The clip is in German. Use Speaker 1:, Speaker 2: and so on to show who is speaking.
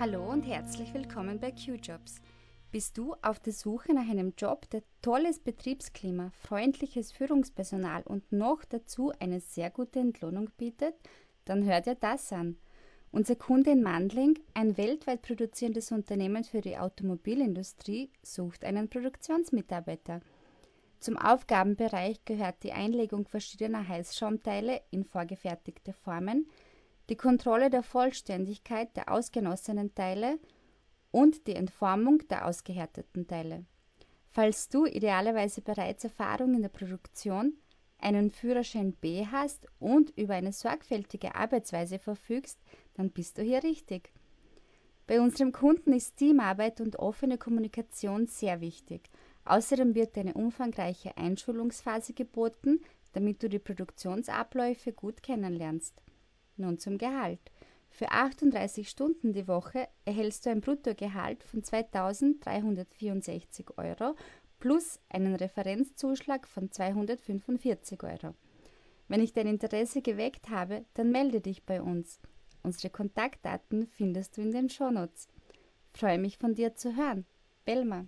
Speaker 1: Hallo und herzlich willkommen bei QJobs. Bist du auf der Suche nach einem Job, der tolles Betriebsklima, freundliches Führungspersonal und noch dazu eine sehr gute Entlohnung bietet? Dann hör dir das an. Unser Kunde in Mandling, ein weltweit produzierendes Unternehmen für die Automobilindustrie, sucht einen Produktionsmitarbeiter. Zum Aufgabenbereich gehört die Einlegung verschiedener Heißschaumteile in vorgefertigte Formen, die Kontrolle der Vollständigkeit der ausgenossenen Teile und die Entformung der ausgehärteten Teile. Falls du idealerweise bereits Erfahrung in der Produktion, einen Führerschein B hast und über eine sorgfältige Arbeitsweise verfügst, dann bist du hier richtig. Bei unserem Kunden ist Teamarbeit und offene Kommunikation sehr wichtig. Außerdem wird eine umfangreiche Einschulungsphase geboten, damit du die Produktionsabläufe gut kennenlernst. Nun zum Gehalt. Für 38 Stunden die Woche erhältst du ein Bruttogehalt von 2.364 Euro plus einen Referenzzuschlag von 245 Euro. Wenn ich dein Interesse geweckt habe, dann melde dich bei uns. Unsere Kontaktdaten findest du in den Shownotes. Freue mich von dir zu hören. Belma.